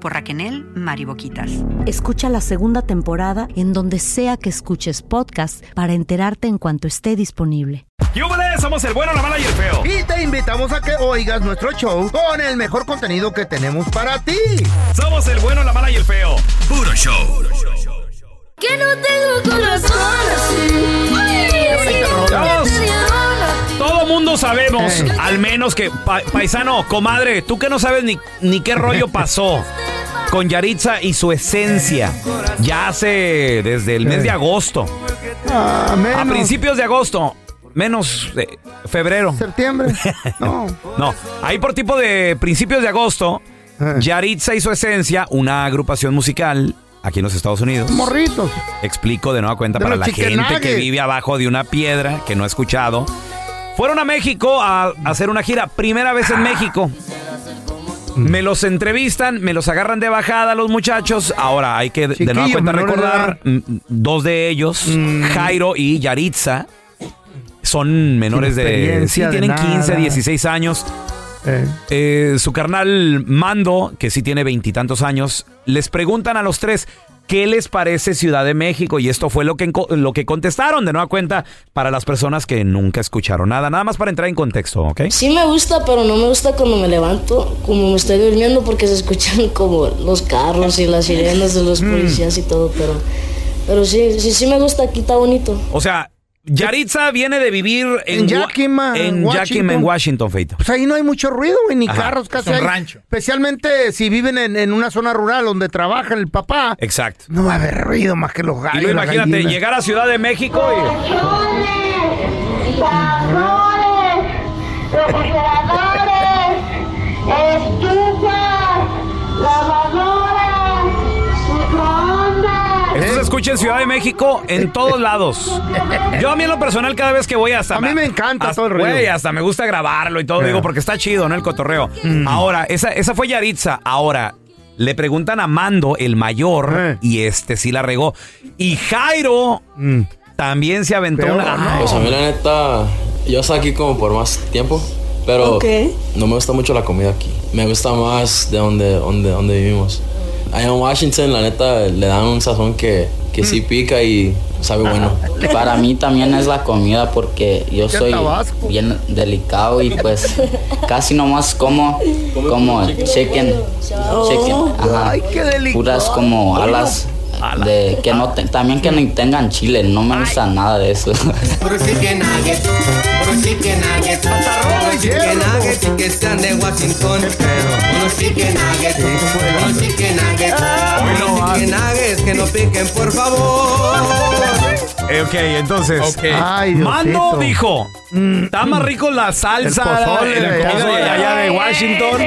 por Raquel Mariboquitas. Escucha la segunda temporada en donde sea que escuches podcast para enterarte en cuanto esté disponible. ¡Yúbales! Somos el bueno, la mala y el feo. Y te invitamos a que oigas nuestro show con el mejor contenido que tenemos para ti. Somos el bueno, la mala y el feo. Puro show. Que no tengo corazón así. Todo mundo sabemos, al menos que, paisano, comadre, tú que no sabes ni, ni qué rollo pasó con Yaritza y su esencia. Ya hace desde el mes de agosto. Ah, a principios de agosto. Menos febrero. Septiembre. No. no. Ahí por tipo de principios de agosto, Yaritza y su esencia, una agrupación musical aquí en los Estados Unidos. Morritos. Explico de nueva cuenta para la gente que vive abajo de una piedra, que no ha escuchado. Fueron a México a, hacer una gira, primera vez en México. Me los entrevistan, me los agarran de bajada los muchachos. Ahora hay que de nueva cuenta recordar, mm, dos de ellos, mm. Jairo y Yaritza, son menores de... Sí, tienen 15, 16 años. Eh. Eh, su carnal Mando, que sí tiene veintitantos años, les preguntan a los tres, ¿Qué les parece Ciudad de México? Y esto fue lo que, lo que contestaron de nueva cuenta para las personas que nunca escucharon nada. Nada más para entrar en contexto, ¿ok? Sí me gusta, pero no me gusta cuando me levanto, como me estoy durmiendo, porque se escuchan como los carros y las sirenas de los mm. policías y todo, pero... Pero sí, sí, sí me gusta, aquí está bonito. O sea, Yaritza viene de vivir en, en Yakima, en Washington. en Washington, Feito. Pues ahí no hay mucho ruido, güey, ni carros casi. Es un rancho. Especialmente si viven en, una zona rural donde trabaja el papá. Exacto. No va a haber ruido más que los gallos. Y imagínate, llegar a Ciudad de México y. escucha en Ciudad de México en todos lados. Yo a mí en lo personal cada vez que voy hasta... A mí me encanta todo el ruido. hasta me gusta grabarlo y todo, digo, porque está chido, ¿no? El cotorreo. Mm. Ahora, esa, esa fue Yaritza. Ahora, le preguntan a Mando, el mayor, eh. y este sí la regó. Y Jairo mm. también se aventó una... Pues a mí la neta, yo estoy aquí como por más tiempo. Pero no me gusta mucho la comida aquí. Me gusta más de donde, donde, donde vivimos. Allá en Washington, la neta, le dan un sazón que, que sí pica y sabe bueno. Para mí también es la comida porque yo soy bien delicado y pues casi nomás como como chicken, chicken, ajá, puras como alas de que no también que no tengan chile, no me gusta nada de eso. que sean de Washington. Unos chicken nuggets, unos chicken nuggets, unos chicken piquen, por favor. Eh, ok, entonces. Ok. Ay, Mando Diosito. dijo: Está más rico la salsa El pozole el de allá. pozole de allá de Washington.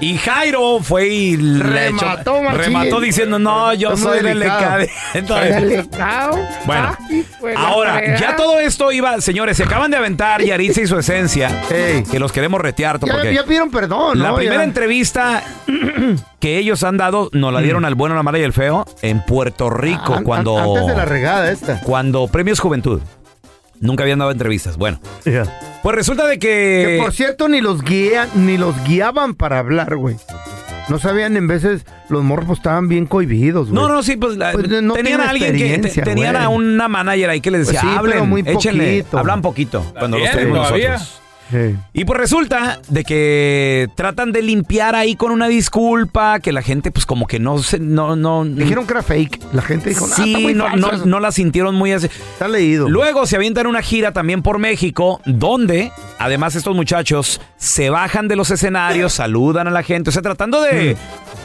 Y Jairo fue y Remató, echó- remató diciendo: No, yo soy delicado. Delicado. Bueno, la ahora, ya todo esto iba, señores, se acaban de aventar Yaritza y su esencia, que los queremos retear. Ya, porque ya pidieron perdón, la ¿no? primera Ya. entrevista que ellos han dado, nos la dieron al bueno, la mala y el feo en Puerto Rico, Mm. An- cuando, an- Antes de la regada esta. cuando Premios Juventud. Nunca habían dado entrevistas. Bueno, pues resulta de Que que... por cierto, ni los guían, ni los guiaban para hablar, güey. No sabían, en veces, los morros estaban bien cohibidos, güey. No, no, sí, pues, la- Pues, no tenían a alguien que te- tenían güey. a una manager ahí que les decía, Pues sí, hablen, muy échenle, poquito. hablan poquito cuando los tenemos nosotros. Sí. Y pues resulta de que tratan de limpiar ahí con una disculpa, que la gente pues como que no se, no, no. Dijeron que era fake. La gente dijo, "Ah, está Sí, muy no, falso no, eso". no la sintieron muy así. Está leído. Luego se avientan una gira también por México, donde además estos muchachos se bajan de los escenarios, saludan a la gente, o sea, tratando de, de,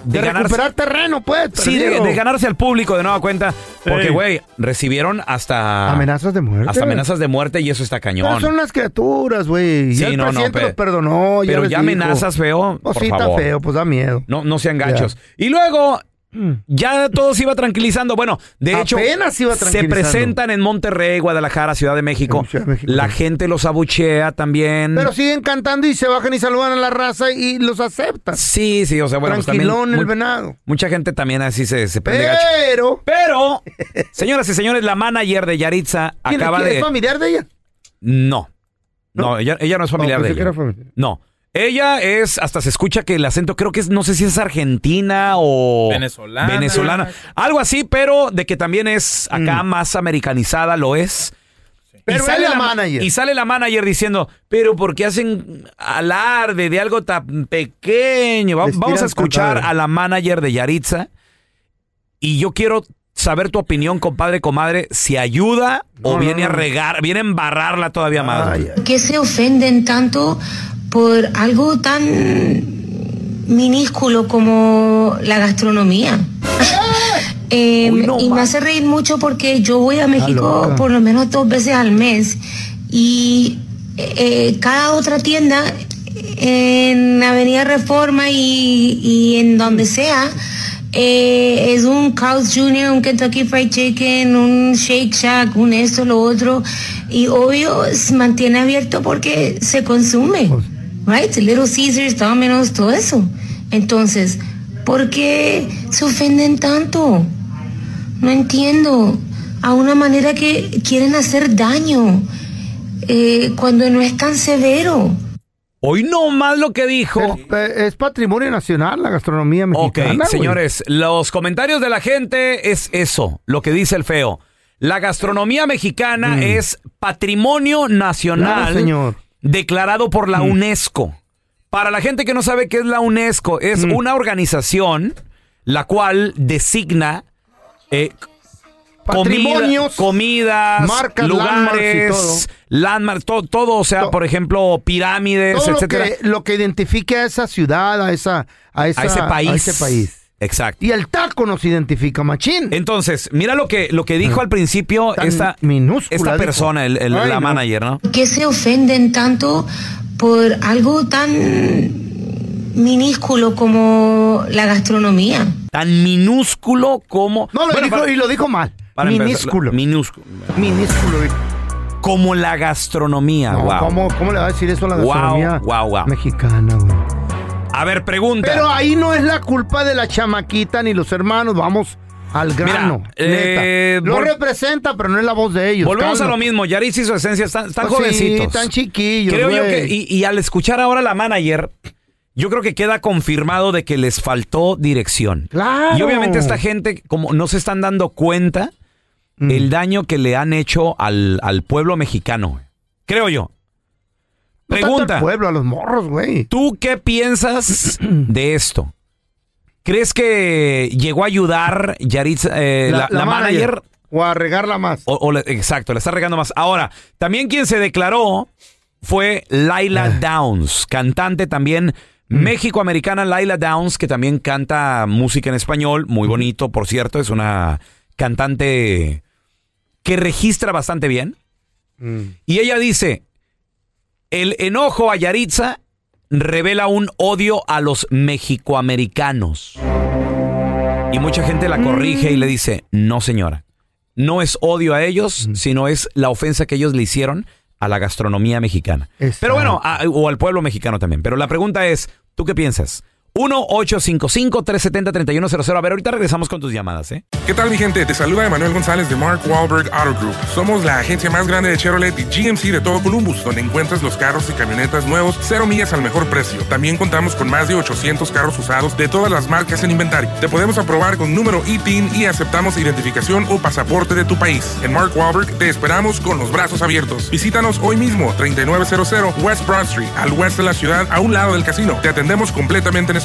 de ganarse. recuperar terreno, pues. Sí, de, perdido. de ganarse al público de nueva cuenta. Porque, Ey. güey, recibieron hasta. Amenazas de muerte. Hasta amenazas de muerte y eso está cañón. Pero son unas criaturas, güey. Sí, ya el no, no, presidente pe- los perdonó. pero ya amenazas feo, Pues por sí, está favor. feo, pues da miedo. No, no sean gachos. Y luego, ya todo se iba tranquilizando. Bueno, de hecho, iba se presentan en Monterrey, Guadalajara, Ciudad de México. En Ciudad de México, La sí. gente los abuchea también. Pero siguen cantando y se bajan y saludan a la raza y los aceptan. Sí, sí, o sea, bueno, pues también. Tranquilón el venado. Mucha gente también así se, se prende gacho. Pero. Pero, señoras y señores, la manager de Yaritza ¿quién- acaba quién de. ¿Es familiar de ella? No. No, ella, ella no es familiar Oh, de ella. era familiar. No. Ella es, hasta se escucha que el acento, creo que es, no sé si es argentina o Venezolana. venezolana. Algo así, pero de que también es acá más americanizada, lo es. Pero es la manager. Y sale la manager diciendo, pero ¿por qué hacen alarde de algo tan pequeño? Va- Vamos a escuchar a la manager de Yaritza. Y yo quiero saber tu opinión, compadre, comadre, si ayuda o No, viene no, a regar, viene a embarrarla todavía más. Ay, ay. que se ofenden tanto por algo tan minúsculo como la gastronomía. Eh, Uy, no y me hace reír mucho porque yo voy a México por lo menos dos veces al mes y eh, cada otra tienda en Avenida Reforma y, y en donde sea eh, es un Carl's Jr., un Kentucky Fried Chicken, un Shake Shack, un esto, lo otro. Y obvio se mantiene abierto porque se consume. Right? Little Caesars, Domino's, todo eso. Entonces, ¿por qué se ofenden tanto? No entiendo. A una manera que quieren hacer daño eh, cuando no es tan severo. Hoy no más lo que dijo. Es, es patrimonio nacional la gastronomía Ok, mexicana. güey. señores, los comentarios de la gente es eso, lo que dice el feo. La gastronomía mexicana Mm. es patrimonio nacional Claro, señor. declarado por la Mm. UNESCO. Para la gente que no sabe qué es la UNESCO, es Mm. una organización la cual designa eh, Patrimonios, comida- comidas, marcas, landmarks y lugares, todo. landmarks, todo, todo, o sea, To- por ejemplo, pirámides, Todo lo etcétera, que, lo que identifique a esa ciudad, a, esa, a, esa- a ese país. a ese país. Exacto. Y el taco nos identifica, machín. Entonces, mira lo que, lo que dijo al principio Tan esta, minúscula, esta persona, el- el- Ay, la no. manager, ¿no? que se ofenden tanto por algo tan minúsculo como la gastronomía. Tan minúsculo como... No, lo Bueno, dijo, para- y lo dijo mal. Para empezar, minúsculo. minúsculo. minúsculo. Como la gastronomía, No, wow. ¿cómo, cómo le va a decir eso a la gastronomía wow, wow. mexicana, güey? A ver, pregunta. Pero ahí no es la culpa de la chamaquita ni los hermanos. Vamos al grano. Mira, eh. Lo representa, pero no es la voz de ellos. Volvemos a lo mismo. Yaris y su esencia están, están Pues sí, jovencitos. están chiquillos, Creo yo que, y, y al escuchar ahora la manager, yo creo que queda confirmado de que les faltó dirección. Claro. Y obviamente esta gente, como no se están dando cuenta Mm. el daño que le han hecho al, al pueblo mexicano. Creo yo. No Pregunta. al pueblo, a los morros, güey. ¿Tú qué piensas de esto? ¿Crees que llegó a ayudar Yaritza, eh, la, la manager? O a regarla más. O, o le- exacto, le está regando más. Ahora, también quien se declaró fue Laila Ah. Downs, cantante también México-americana Laila Downs, que también canta música en español, muy bonito, por cierto, es una cantante que registra bastante bien. Y ella dice, el enojo a Yaritza revela un odio a los mexicoamericanos. Y mucha gente la corrige y le dice, no señora, no es odio a ellos, sino es la ofensa que ellos le hicieron a la gastronomía mexicana. Pero bueno, o al pueblo mexicano también. Pero la pregunta es, ¿tú qué piensas? 1-855-370-3100. A ver, ahorita regresamos con tus llamadas, ¿eh? ¿Qué tal, mi gente? Te saluda Emanuel González de Mark Wahlberg Auto Group. Somos la agencia más grande de Chevrolet y GMC de todo Columbus, donde encuentras los carros y camionetas nuevos, cero millas al mejor precio. También contamos con más de 800 carros usados de todas las marcas en inventario. Te podemos aprobar con número ITIN y aceptamos identificación o pasaporte de tu país. En Mark Wahlberg te esperamos con los brazos abiertos. Visítanos hoy mismo, 3900 West Broad Street, al oeste de la ciudad, a un lado del casino. Te atendemos completamente en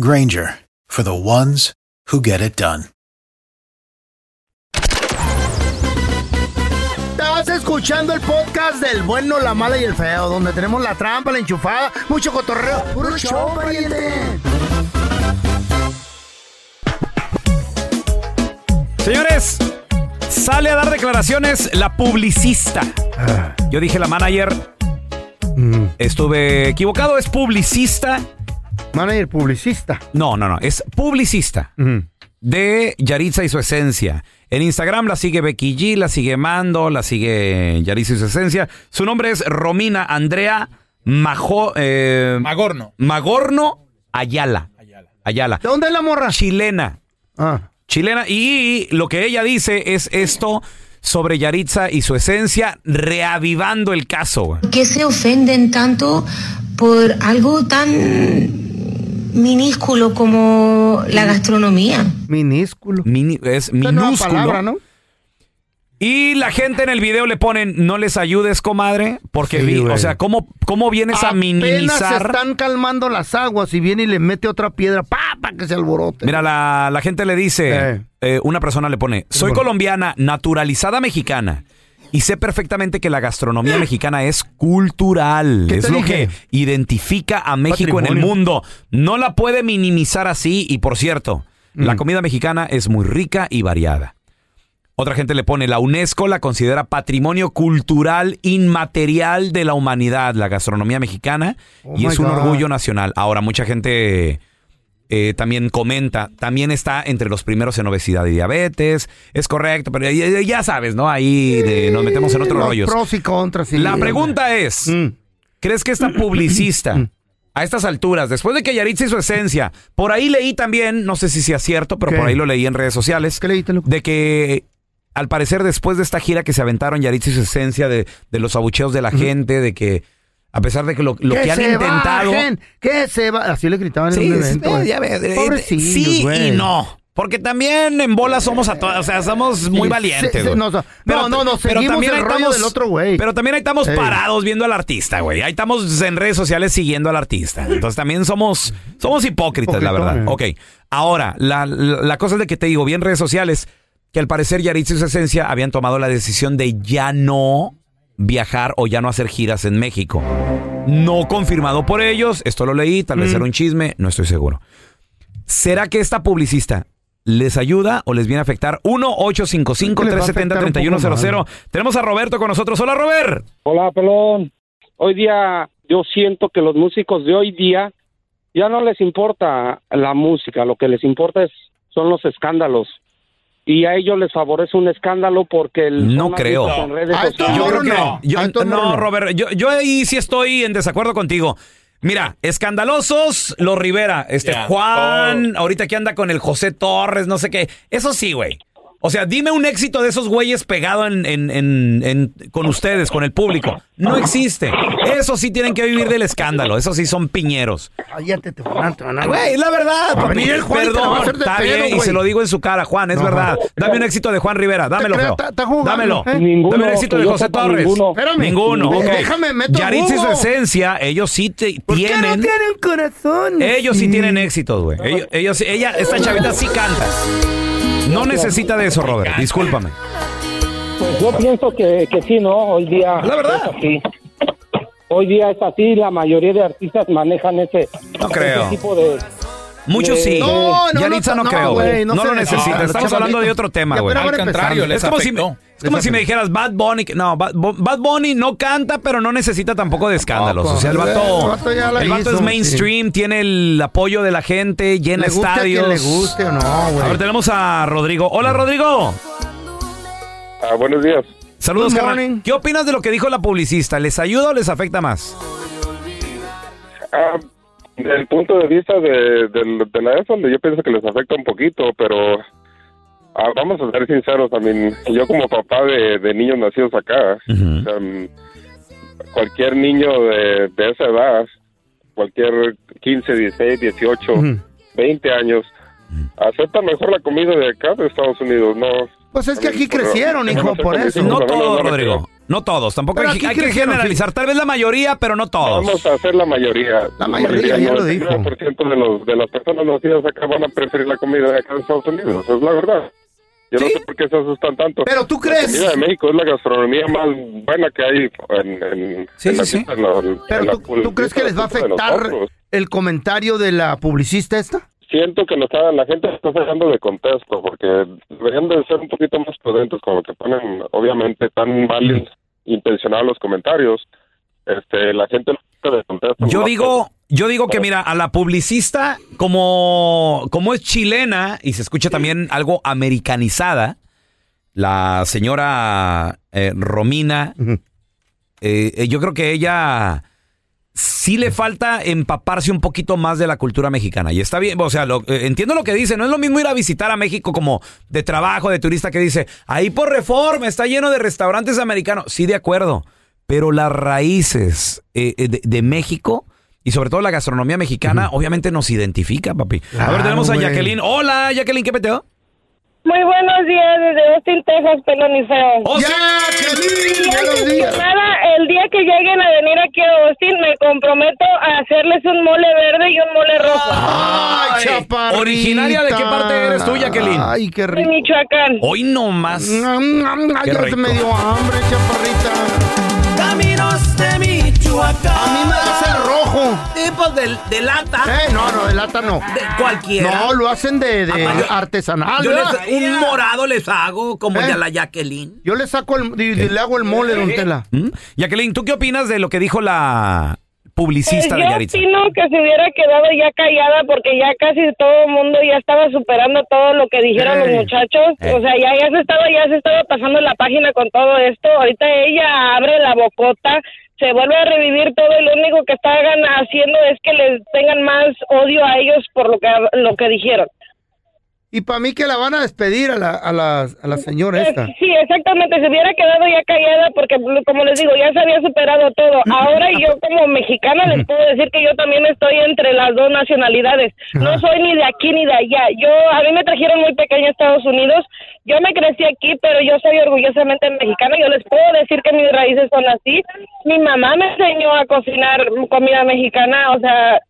Granger for the ones who get it done. Estás escuchando el podcast del bueno, la mala y el feo, donde tenemos la trampa, la enchufada, mucho cotorreo. ¡Puro show, pariente! Señores, sale a dar declaraciones la publicista. Yo dije la manager. Estuve equivocado, es publicista. Manager publicista. No, no, no, es publicista. De Yaritza y su esencia. En Instagram la sigue Becky G, la sigue Mando, la sigue Yaritza y su esencia. Su nombre es Romina Andrea Majo, eh, Magorno. Magorno Ayala. Ayala. ¿De dónde es la morra? Chilena. Ah. Chilena. Y lo que ella dice es esto sobre Yaritza y su esencia, reavivando el caso. ¿Por qué se ofenden tanto por algo tan minúsculo como la gastronomía? Minúsculo. Mini- es minúsculo. palabra, ¿no? Y la gente en el video le ponen, no les ayudes, comadre, porque Sí, vi- o sea, ¿cómo, cómo vienes a Apenas se minimizar? están calmando las aguas y viene y le mete otra piedra, pa, pa, que se alborote. Mira, la, la gente le dice, Eh. eh, una persona le pone, soy colombiana, naturalizada mexicana. Y sé perfectamente que la gastronomía mexicana es cultural. ¿Qué Es lo dije? que identifica a México en el mundo. No la puede minimizar así. Y por cierto, la Mm. comida mexicana es muy rica y variada. Otra gente le pone, la UNESCO la considera patrimonio cultural inmaterial de la humanidad, la gastronomía mexicana, Oh y es un God. orgullo nacional. Ahora, mucha gente eh, también comenta, también está entre los primeros en obesidad y diabetes, es correcto, pero ya, ya sabes, ¿no? Ahí de- nos metemos en otros Los rollos. pros y contras. sí. La pregunta es, Mm. ¿crees que esta publicista, a estas alturas, después de que Yaritza y su esencia, por ahí leí también, no sé si sea cierto, pero ¿Qué? por ahí lo leí en redes sociales, de que al parecer después de esta gira que se aventaron Yaritza y su esencia, de, de los abucheos de la gente, de que a pesar de que lo, lo que han se intentado... bajen, que se va. Así le gritaban Sí, en un sí, evento. eh, ya ves, eh, sí güey. y no. Porque también en bola somos a todas, o sea, somos muy Sí, valientes. no, no, no, no, no, seguimos el rollo del otro güey. Pero también ahí estamos parados viendo al artista, güey. Ahí estamos en redes sociales siguiendo al artista. Entonces también somos, somos hipócritas, la verdad. Ok. Ahora, la, la- la cosa es de que te digo, vi en redes sociales que al parecer Yaritza y su esencia habían tomado la decisión de ya no viajar o ya no hacer giras en México. No confirmado por ellos, esto lo leí, tal vez Mm. era un chisme, no estoy seguro. ¿Será que esta publicista les ayuda o les viene a afectar? 1-855-370-3100. Tenemos a Roberto con nosotros. Hola, Robert. Hola, pelón. Hoy día yo siento que los músicos de hoy día ya no les importa la música, lo que les importa es son los escándalos. Y a ellos les favorece un escándalo porque el no creo. yo creo que yo, no, Robert, yo, yo ahí sí estoy en desacuerdo contigo. Mira, escandalosos los Rivera, este Juan, ahorita que anda con el José Torres, no sé qué. Eso sí, güey. O sea, dime un éxito de esos güeyes pegado en, en, en, con ustedes, con el público. No existe. Eso sí tienen que vivir del escándalo. Eso sí son piñeros. Cállate, te van a Güey, la verdad, papi. Perdón, está bien, y se lo digo en su cara, Juan, es verdad. Dame un éxito de Juan Rivera, dámelo, feo. Dámelo. ¿eh? Ninguno, Dame un éxito de José Torres. Ninguno. Espérame. Ninguno, ok. Déjame, meto Yaritza y su esencia, ellos sí te, ¿Por qué tienen... no tienen corazón? Ellos sí tienen éxitos, güey. Ellos, ellos- ella, esta chavita sí canta. No necesita de eso, Robert. Discúlpame. Pues yo pienso que, que sí, ¿no? Hoy día La verdad. así. Hoy día es así, la mayoría de artistas manejan ese, No creo. ese tipo de... Muchos de- sí. No, no, Yaritza no, no, creo, güey, no lo necesita. No, Estamos hablando de otro tema, güey. Al contrario, les Es como, si, afectó. Es como si me dijeras Bad Bunny. que- No, Bad, Bad Bunny no canta, pero no necesita tampoco de escándalos. O sea, el vato, El vato ya la el vato hizo, es mainstream, tiene el apoyo de la gente, llena Le guste a quien estadios. le guste o no, güey. A ver, tenemos a Rodrigo. Hola, Rodrigo. Ah, buenos días. Saludos, Good carnal. morning. ¿Qué opinas de lo que dijo la publicista? ¿Les ayuda o les afecta más? Ah, del punto de vista de, de, de la ESO, yo pienso que les afecta un poquito, pero ah, vamos a ser sinceros, también yo como papá de, de niños nacidos acá, o sea, mm, cualquier niño de, de esa edad, cualquier 15, 16, 18, 20 años, acepta mejor la comida de acá de Estados Unidos, ¿no? Pues es que aquí Por- crecieron, hijo, por eso. No todos, Rodrigo. No todos. Tampoco Pero hay, hay que generalizar. Tal vez la mayoría, pero no todos. Vamos a hacer la mayoría. La mayoría, ya lo dijo. El 99% de, los, de las personas nacidas acá van a preferir la comida de acá de Estados Unidos. Es la verdad. Yo no sé por qué se asustan tanto. Pero tú La crees. comida de México es la gastronomía más buena que hay en, en, Sí, en la, sí, sí. en la- en Pero la tú, ¿tú crees que les va a afectar el comentario de la publicista esta? Siento que lo está, la gente está sacando de contexto porque deberían de ser un poquito más prudentes con lo que ponen, obviamente, tan mal intencionados los comentarios. Este, la gente lo saca de contexto. Yo digo, yo digo que mira, a la publicista, como, como es chilena y se escucha también algo americanizada, la señora eh, Romina, eh, eh, yo creo que ella sí le falta empaparse un poquito más de la cultura mexicana. Y está bien, o sea, lo- eh, entiendo lo que dice. No es lo mismo ir a visitar a México como de trabajo, de turista, que dice, ahí por reforma está lleno de restaurantes americanos. Sí, de acuerdo. Pero las raíces eh, de, de México y sobre todo la gastronomía mexicana, obviamente nos identifica, papi. a ver, Claro, tenemos a güey. Jacqueline. Hola, Jacqueline, ¿qué peteo? Muy buenos días desde Austin, Texas, pelón y feo. ¡Oh, sí! Y antes que nada, el día que lleguen a venir aquí a Austin, me comprometo a hacerles un mole verde y un mole rojo. Ay, chaparrita. ¿Originaria de qué parte eres tú, Jacqueline? Ay, qué De rico. Michoacán. Hoy no más. Ay, Qué ya rico. me dio hambre, chaparrita. Caminos de Michoacán. A mí me das el rojo. Tipos de, de lata. Eh, no, no, de lata no. De cualquiera. No, lo hacen de, de Ah, yo- artesanal. Yo ¿verdad? les- un morado les hago como ¿Eh? de la Jacqueline. Yo le saco el, y- y le hago el mole, don Tela. ¿Mm? Jacqueline, ¿tú qué opinas de lo que dijo la publicista Pues de yo Yaritza? opino que se hubiera quedado ya callada porque ya casi todo el mundo ya estaba superando todo lo que dijeron los muchachos. O sea, ya, ya se estaba ya se estaba pasando la página con todo esto. Ahorita ella abre la bocota, se vuelve a revivir todo y lo único que están haciendo es que les tengan más odio a ellos por lo que lo que dijeron. Y para mí que la van a despedir a la, a la, a la señora esta. Sí, exactamente, se hubiera quedado ya callada porque, como les digo, ya se había superado todo. Ahora yo como mexicana les puedo decir que yo también estoy entre las dos nacionalidades. No soy ni de aquí ni de allá. Yo, a mí me trajeron muy pequeña a Estados Unidos. Yo me crecí aquí, pero yo soy orgullosamente mexicana. Yo les puedo decir que mis raíces son así. Mi mamá me enseñó a cocinar comida mexicana, o sea,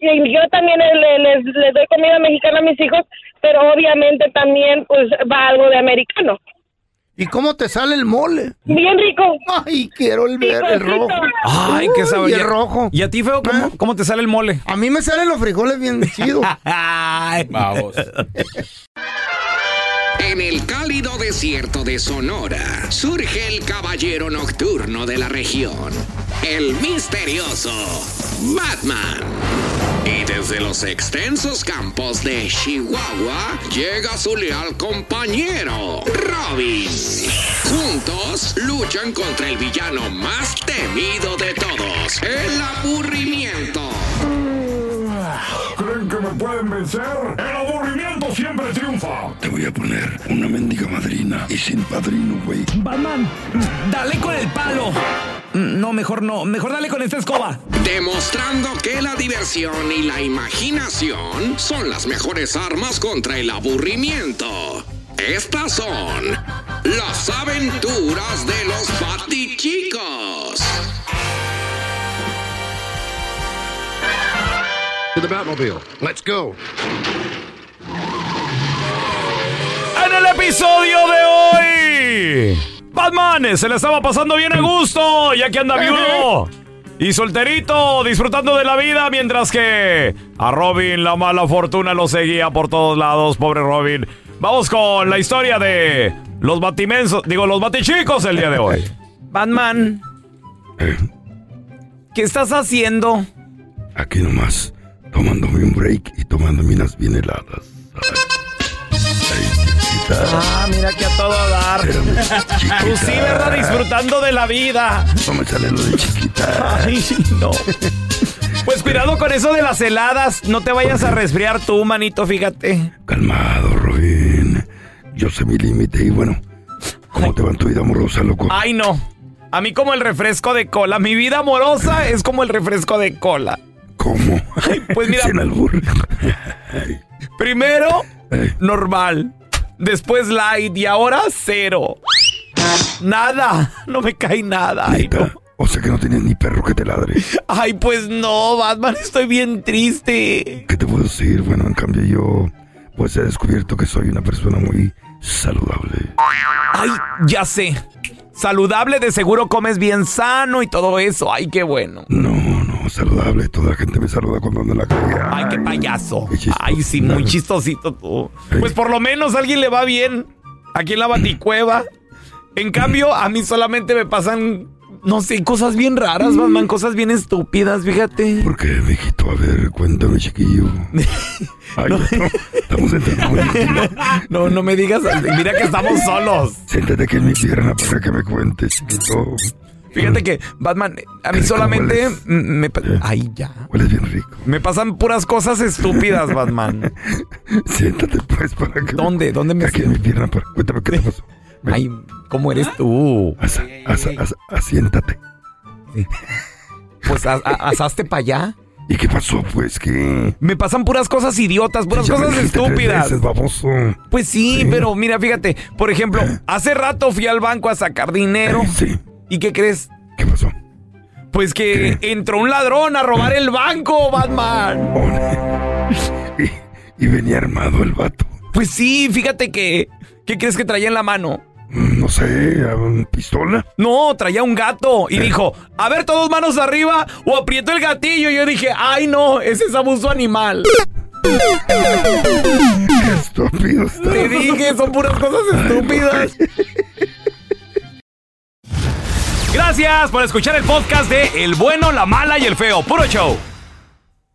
y yo también le- les, les doy comida mexicana a mis hijos, pero obviamente también pues va algo de americano. ¿Y cómo te sale el mole? Bien rico. Ay, quiero el, ver- el rojo. Ay, qué sabor. el rojo. ¿Y a ti, Feo, cómo, cómo te sale el mole? A mí me salen los frijoles bien chidos. Ay, Vamos. En el cálido desierto de Sonora surge el caballero nocturno de la región, el misterioso Batman. Y desde los extensos campos de Chihuahua llega su leal compañero, Robin. Juntos luchan contra el villano más temido de todos, el aburrimiento. ¿Creen que me pueden vencer? El aburrimiento siempre triunfa. Te voy a poner una mendiga madrina y sin padrino, güey. Batman, dale con el palo. No, mejor no. Mejor dale con esta escoba. Demostrando que la diversión y la imaginación son las mejores armas contra el aburrimiento. Estas son las aventuras de los Batichicos. To the Batmobile. Let's go. En el episodio de hoy, Batman se le estaba pasando bien a gusto, ya que anda viudo y solterito, disfrutando de la vida, mientras que a Robin la mala fortuna lo seguía por todos lados, pobre Robin. Vamos con la historia de los batimensos, digo, los batichicos el día de hoy. Batman, ¿qué estás haciendo? Aquí nomás, tomándome un break y tomándome unas bien heladas. Ah, mira que a todo dar. Tú sí, ¿verdad? Disfrutando de la vida. No me sale lo de chiquita. Ay, no. Pues cuidado con eso de las heladas. No te vayas a resfriar tú, manito, fíjate. Calmado, Robin. Yo sé mi límite y bueno, ¿cómo te va en tu vida amorosa, loco? Ay, no. A mí como el refresco de cola. Mi vida amorosa es como el refresco de cola. ¿Cómo? pues mira. Primero, normal. Después light y ahora cero. Nada. No me cae nada. Ay, no. O sea que no tienes ni perro que te ladre. Ay, pues no, Batman, estoy bien triste. ¿Qué te puedo decir? Bueno, en cambio yo, pues he descubierto que soy una persona muy saludable. Ay, ya sé. Saludable, de seguro comes bien sano y todo eso. Ay, qué bueno. No, no, saludable. Toda la gente me saluda cuando ando en la calle. Ay, qué payaso. Ay, sí, muy chistosito tú. Pues por lo menos a alguien le va bien. Aquí en la baticueva. En cambio, a mí solamente me pasan, no sé, cosas bien raras, Batman, cosas bien estúpidas, fíjate. ¿Por qué, mijito? A ver, cuéntame, chiquillo. Ay, no. estamos entrando muy íntimo. No, no me digas, mira que estamos solos. Siéntate aquí en mi pierna para que me cuentes, chiquito. Fíjate que, Batman, a mí solamente me... Ay, ya. Hueles bien rico. Me pasan puras cosas estúpidas, Batman. Siéntate, pues, para que... ¿Dónde? ¿Dónde me Aquí en mi pierna, para... cuéntame qué te pasó. Ven. Ay, ¿cómo eres tú? Asa, asa, asa, asiéntate. Pues a- a- asaste para allá. ¿Y qué pasó, pues? ¿Qué? Me pasan puras cosas idiotas, puras Ya me cosas estúpidas. veces, baboso. Pues sí, pero mira, fíjate, por ejemplo, hace rato fui al banco a sacar dinero. Sí. ¿Y qué crees? ¿Qué pasó? Pues que entró un ladrón a robar el banco, Batman. Y venía armado el vato. Pues sí, fíjate que... ¿Qué crees que traía en la mano? Mm, No sé, ¿una pistola? No, traía un gato y dijo, a ver, todos manos arriba o aprieto el gatillo. Y yo dije, ay no, ese es abuso animal. Estúpido está. Te dije, son puras cosas estúpidas. Gracias por escuchar el podcast de El bueno, la mala y el feo. Puro show.